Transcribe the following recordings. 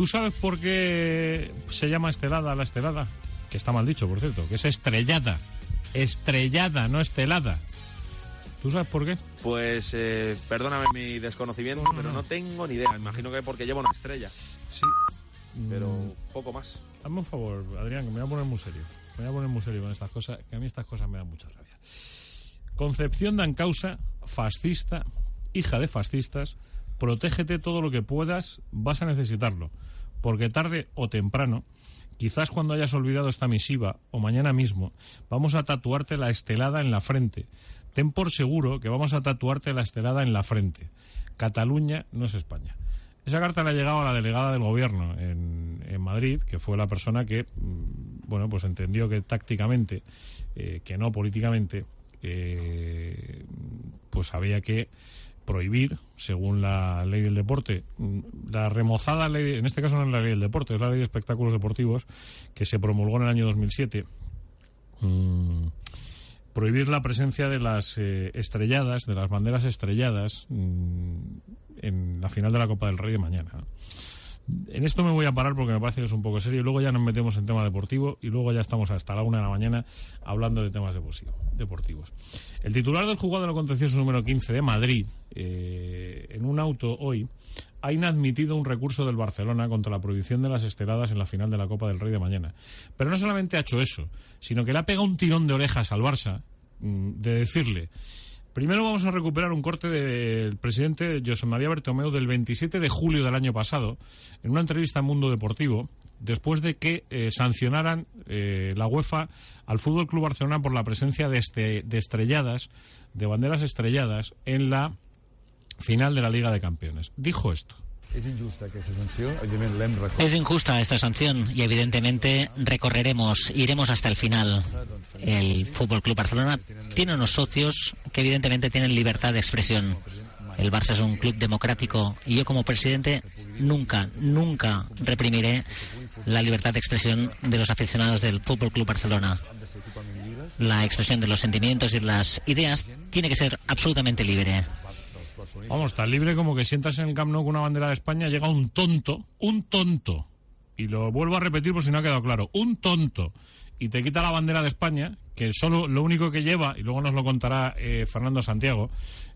¿Tú sabes por qué se llama estelada la estelada? Que está mal dicho, por cierto, que es estrellada. Estrellada, no estelada. ¿Tú sabes por qué? Pues eh, perdóname mi desconocimiento, pero no tengo ni idea. Imagino que porque lleva una estrella. Sí. Pero Mm, poco más. Hazme un favor, Adrián, que me voy a poner muy serio. Me voy a poner muy serio con estas cosas, que a mí estas cosas me dan mucha rabia. Concepción de Ancausa, fascista, hija de fascistas, protégete todo lo que puedas, vas a necesitarlo. Porque tarde o temprano, quizás cuando hayas olvidado esta misiva, o mañana mismo, vamos a tatuarte la estelada en la frente. Ten por seguro que vamos a tatuarte la estelada en la frente. Cataluña no es España. Esa carta le ha llegado a la delegada del gobierno en, Madrid, que fue la persona que, mm, bueno, pues entendió que tácticamente, eh, que no políticamente, eh, pues había que prohibir, según la ley del deporte, mm, la remozada ley, en este caso no es la ley del deporte, es la ley de espectáculos deportivos, que se promulgó en el año 2007. Mm, prohibir la presencia de las eh, estrelladas, de las banderas estrelladas mm, en la final de la Copa del Rey de mañana. En esto me voy a parar porque me parece que es un poco serio luego ya nos metemos en tema deportivo y luego ya estamos hasta la una de la mañana hablando de temas deportivo- deportivos. El titular del juzgado de lo contencioso número 15 de Madrid, eh, en un auto hoy, ha inadmitido un recurso del Barcelona contra la prohibición de las esteladas en la final de la Copa del Rey de mañana. Pero no solamente ha hecho eso, sino que le ha pegado un tirón de orejas al Barça mm, de decirle Primero vamos a recuperar un corte del presidente José María Bertomeu del 27 de julio del año pasado, en una entrevista en Mundo Deportivo, después de que eh, sancionaran eh, la UEFA al Fútbol Club Barcelona por la presencia de, este, de estrelladas, de banderas estrelladas, en la final de la Liga de Campeones. Dijo esto. Es injusta esta sanción y evidentemente recorreremos, iremos hasta el final. El Fútbol Club Barcelona tiene unos socios que evidentemente tienen libertad de expresión. El Barça es un club democrático y yo como presidente nunca, nunca reprimiré la libertad de expresión de los aficionados del Fútbol Club Barcelona. La expresión de los sentimientos y las ideas tiene que ser absolutamente libre. Vamos, tan libre como que sientas en el Camp Nou con una bandera de España, llega un tonto, un tonto, y lo vuelvo a repetir por si no ha quedado claro, un tonto, y te quita la bandera de España, que solo lo único que lleva, y luego nos lo contará eh, Fernando Santiago,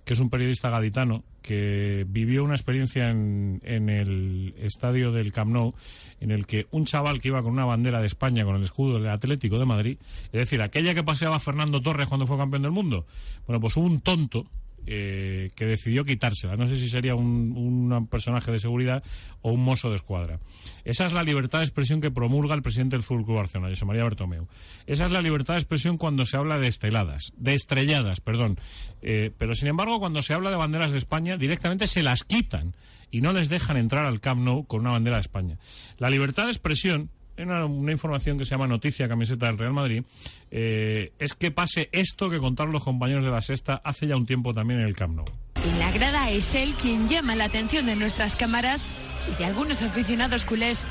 que es un periodista gaditano, que vivió una experiencia en, en el estadio del Camp Nou, en el que un chaval que iba con una bandera de España con el escudo del Atlético de Madrid, es decir, aquella que paseaba Fernando Torres cuando fue campeón del mundo, bueno, pues un tonto eh, que decidió quitársela. No sé si sería un, personaje de seguridad o un mozo de escuadra. Esa es la libertad de expresión que promulga el presidente del Fútbol Club Barcelona, José María Bertomeu. Esa es la libertad de expresión cuando se habla de esteladas, de estrelladas, perdón. Eh, pero sin embargo, cuando se habla de banderas de España, directamente se las quitan y no les dejan entrar al Camp Nou con una bandera de España. La libertad de expresión en una, información que se llama Noticia Camiseta del Real Madrid, eh, es que pase esto que contaron los compañeros de la sexta hace ya un tiempo también en el Camp Nou. En la grada es él quien llama la atención de nuestras cámaras y de algunos aficionados culés.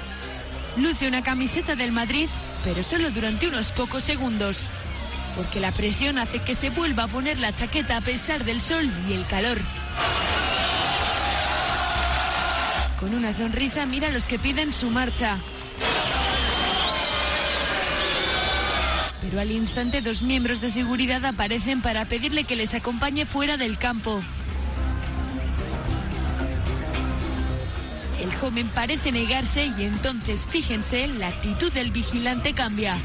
Luce una camiseta del Madrid, pero solo durante unos pocos segundos, porque la presión hace que se vuelva a poner la chaqueta a pesar del sol y el calor. Con una sonrisa mira a los que piden su marcha. Pero al instante dos miembros de seguridad aparecen para pedirle que les acompañe fuera del campo. El joven parece negarse y entonces, fíjense, la actitud del vigilante cambia.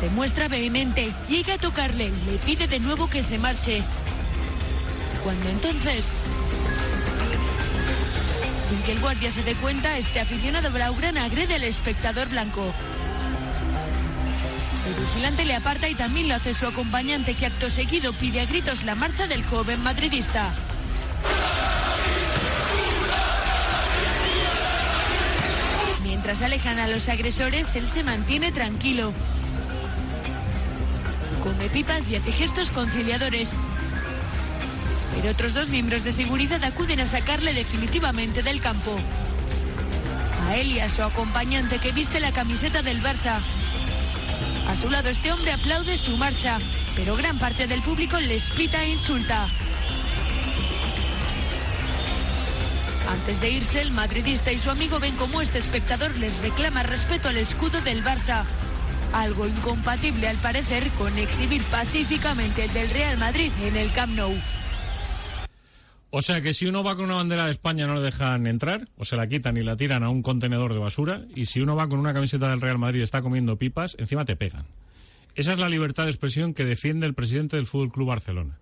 Se muestra vehemente, llega a tocarle, le pide de nuevo que se marche. Cuando entonces, sin que el guardia se dé cuenta, este aficionado blaugrana agrede al espectador blanco. El vigilante le aparta y también lo hace su acompañante que acto seguido pide a gritos la marcha del joven madridista. Mientras alejan a los agresores, él se mantiene tranquilo. Come pipas y hace gestos conciliadores. Pero otros dos miembros de seguridad acuden a sacarle definitivamente del campo. A él y a su acompañante que viste la camiseta del Barça. A su lado este hombre aplaude su marcha, pero gran parte del público les pita e insulta. Antes de irse, el madridista y su amigo ven cómo este espectador les reclama respeto al escudo del Barça. Algo incompatible al parecer con exhibir pacíficamente el del Real Madrid en el Camp Nou. O sea que si uno va con una bandera de España no le dejan entrar, o se la quitan y la tiran a un contenedor de basura, y si uno va con una camiseta del Real Madrid y está comiendo pipas, encima te pegan. Esa es la libertad de expresión que defiende el presidente del Fútbol Club Barcelona.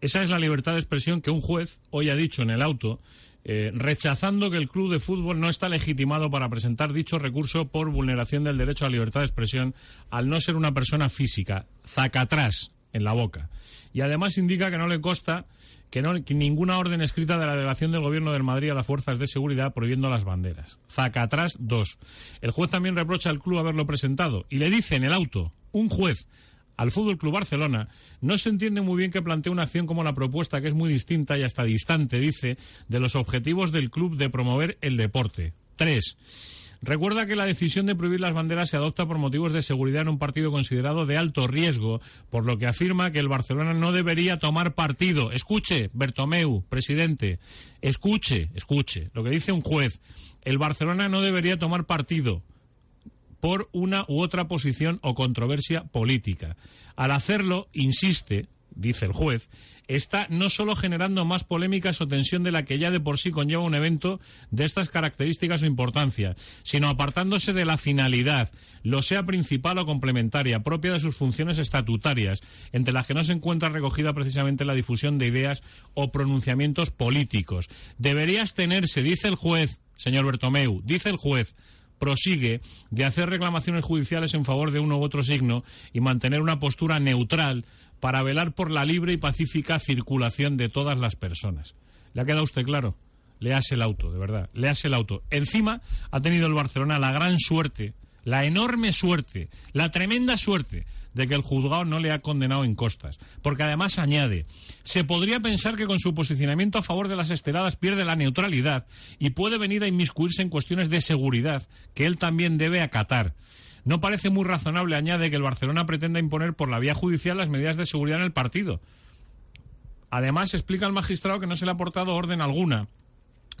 Esa es la libertad de expresión que un juez hoy ha dicho en el auto, eh, rechazando que el club de fútbol no está legitimado para presentar dicho recurso por vulneración del derecho a la libertad de expresión al no ser una persona física, zacatrás en la boca. Y además indica que no le consta que, no, ninguna orden escrita de la delegación del Gobierno del Madrid a las fuerzas de seguridad prohibiendo las banderas. Zacatrás 2. El juez también reprocha al club haberlo presentado y le dice en el auto, un juez, al Fútbol Club Barcelona, no se entiende muy bien que plantee una acción como la propuesta, que es muy distinta y hasta distante, dice, de los objetivos del club de promover el deporte. Tres. Recuerda que la decisión de prohibir las banderas se adopta por motivos de seguridad en un partido considerado de alto riesgo, por lo que afirma que el Barcelona no debería tomar partido. Escuche, Bertomeu, presidente, escuche, escuche, lo que dice un juez. El Barcelona no debería tomar partido por una u otra posición o controversia política. Al hacerlo, insiste, dice el juez, está no solo generando más polémicas o tensión de la que ya de por sí conlleva un evento de estas características o importancia, sino apartándose de la finalidad, lo sea principal o complementaria, propia de sus funciones estatutarias, entre las que no se encuentra recogida precisamente la difusión de ideas o pronunciamientos políticos. Debería abstenerse, dice el juez, señor Bertomeu, dice el juez, prosigue de hacer reclamaciones judiciales en favor de uno u otro signo y mantener una postura neutral para velar por la libre y pacífica circulación de todas las personas. ¿Le ha quedado usted claro? Lease el auto, de verdad. Lease el auto. Encima ha tenido el Barcelona la gran suerte, la enorme suerte, la tremenda suerte de que el juzgado no le ha condenado en costas. Porque además añade, se podría pensar que con su posicionamiento a favor de las esteladas pierde la neutralidad y puede venir a inmiscuirse en cuestiones de seguridad que él también debe acatar. No parece muy razonable, añade, que el Barcelona pretenda imponer por la vía judicial las medidas de seguridad en el partido. Además, explica el magistrado que no se le ha aportado orden alguna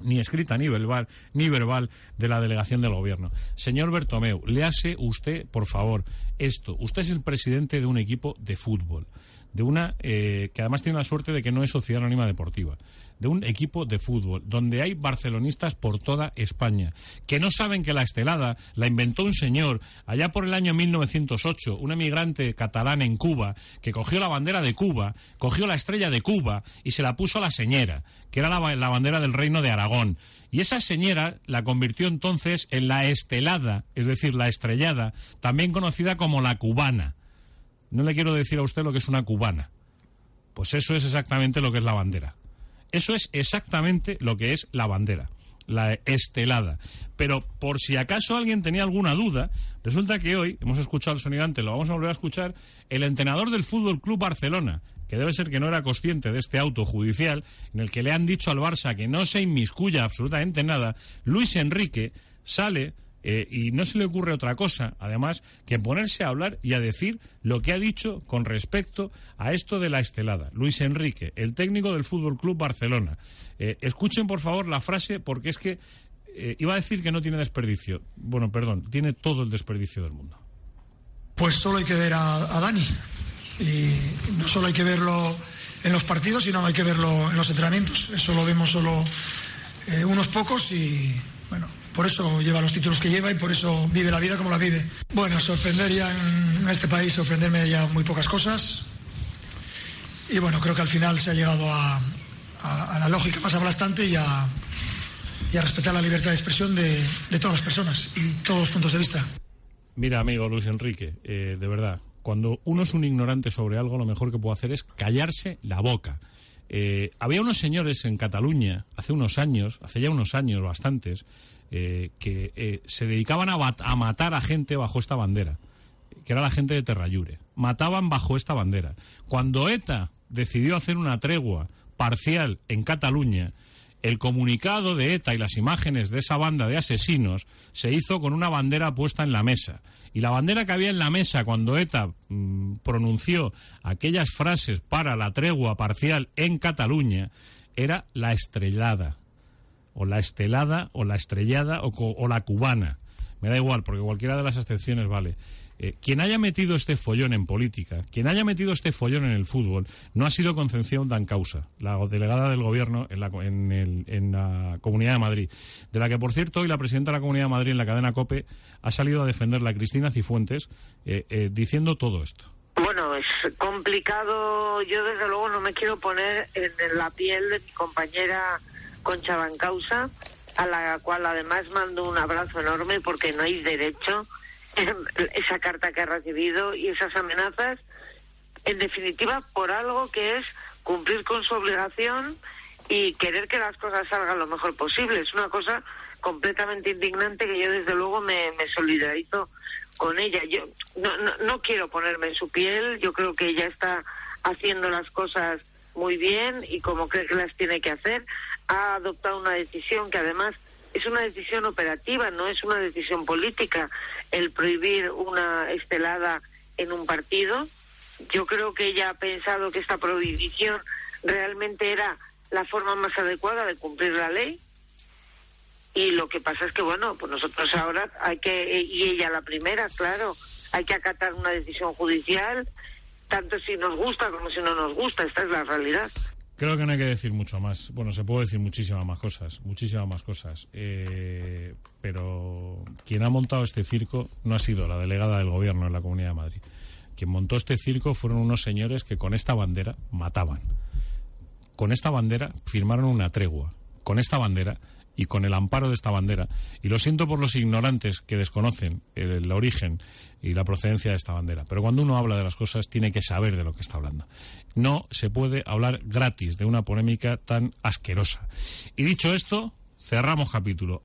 ni escrita ni verbal, ni verbal de la delegación del gobierno. Señor Bertomeu, léase usted, por favor, esto. Usted es el presidente de un equipo de fútbol, de una eh, que además tiene la suerte de que no es sociedad anónima deportiva de un equipo de fútbol, donde hay barcelonistas por toda España, que no saben que la estelada la inventó un señor allá por el año 1908, un emigrante catalán en Cuba, que cogió la bandera de Cuba, cogió la estrella de Cuba y se la puso a la señora, que era la, la bandera del reino de Aragón. Y esa señora la convirtió entonces en la estelada, es decir, la estrellada, también conocida como la cubana. No le quiero decir a usted lo que es una cubana. Pues eso es exactamente lo que es la bandera. Eso es exactamente lo que es la bandera la estelada. Pero por si acaso alguien tenía alguna duda, resulta que hoy hemos escuchado el sonido antes, lo vamos a volver a escuchar, el entrenador del Fútbol Club Barcelona, que debe ser que no era consciente de este auto judicial, en el que le han dicho al Barça que no se inmiscuya absolutamente nada, Luis Enrique sale eh, y no se le ocurre otra cosa, además, que ponerse a hablar y a decir lo que ha dicho con respecto a esto de la estelada. Luis Enrique, el técnico del Fútbol Club Barcelona. Eh, escuchen, por favor, la frase, porque es que eh, iba a decir que no tiene desperdicio. Bueno, perdón, tiene todo el desperdicio del mundo. Pues solo hay que ver a, a Dani. Y no solo hay que verlo en los partidos, sino hay que verlo en los entrenamientos. Eso lo vemos solo unos pocos y, bueno, por eso lleva los títulos que lleva y por eso vive la vida como la vive. Bueno, sorprender ya en este país, sorprenderme ya muy pocas cosas. Y bueno, creo que al final se ha llegado a, la lógica más aplastante y a, respetar la libertad de expresión de, todas las personas y todos los puntos de vista. Mira, amigo Luis Enrique, eh, de verdad, cuando uno es un ignorante sobre algo, lo mejor que puede hacer es callarse la boca. Eh, había unos señores en Cataluña, hace unos años, hace ya unos años bastantes, eh, que eh, se dedicaban a, a, matar a gente bajo esta bandera, que era la gente de Terrayure. Mataban bajo esta bandera. Cuando ETA decidió hacer una tregua parcial en Cataluña, el comunicado de ETA y las imágenes de esa banda de asesinos se hizo con una bandera puesta en la mesa. Y la bandera que había en la mesa cuando ETA mm, pronunció aquellas frases para la tregua parcial en Cataluña era la estrellada, o la estelada, o la estrellada, o, o la cubana. Me da igual, porque cualquiera de las excepciones vale. Eh, quien haya metido este follón en política, quien haya metido este follón en el fútbol, no ha sido Concepción Dancausa, la delegada del gobierno en la, en el- en la Comunidad de Madrid, de la que, por cierto, hoy la presidenta de la Comunidad de Madrid en la cadena COPE ha salido a defenderla, Cristina Cifuentes, eh, eh, diciendo todo esto. Bueno, es complicado. Yo, desde luego, no me quiero poner en la piel de mi compañera Concha Bancausa, a la cual además mando un abrazo enorme porque no hay derecho esa carta que ha recibido y esas amenazas, en definitiva, por algo que es cumplir con su obligación y querer que las cosas salgan lo mejor posible. Es una cosa completamente indignante que yo, desde luego, me, solidarizo con ella. Yo no, no quiero ponerme en su piel, yo creo que ella está haciendo las cosas muy bien y como cree que las tiene que hacer, ha adoptado una decisión que además es una decisión operativa, no es una decisión política, el prohibir una estelada en un partido. Yo creo que ella ha pensado que esta prohibición realmente era la forma más adecuada de cumplir la ley y lo que pasa es que, bueno, pues nosotros ahora hay que, y ella la primera, claro, hay que acatar una decisión judicial, tanto si nos gusta como si no nos gusta, esta es la realidad. Creo que no hay que decir mucho más. Bueno, se puede decir muchísimas más cosas, muchísimas más cosas. Eh, pero quien ha montado este circo no ha sido la delegada del gobierno en la Comunidad de Madrid. Quien montó este circo fueron unos señores que con esta bandera mataban. Con esta bandera firmaron una tregua. Con esta bandera y con el amparo de esta bandera. Y lo siento por los ignorantes que desconocen el, el origen y la procedencia de esta bandera. Pero cuando uno habla de las cosas tiene que saber de lo que está hablando. No se puede hablar gratis de una polémica tan asquerosa. Y dicho esto, cerramos capítulo.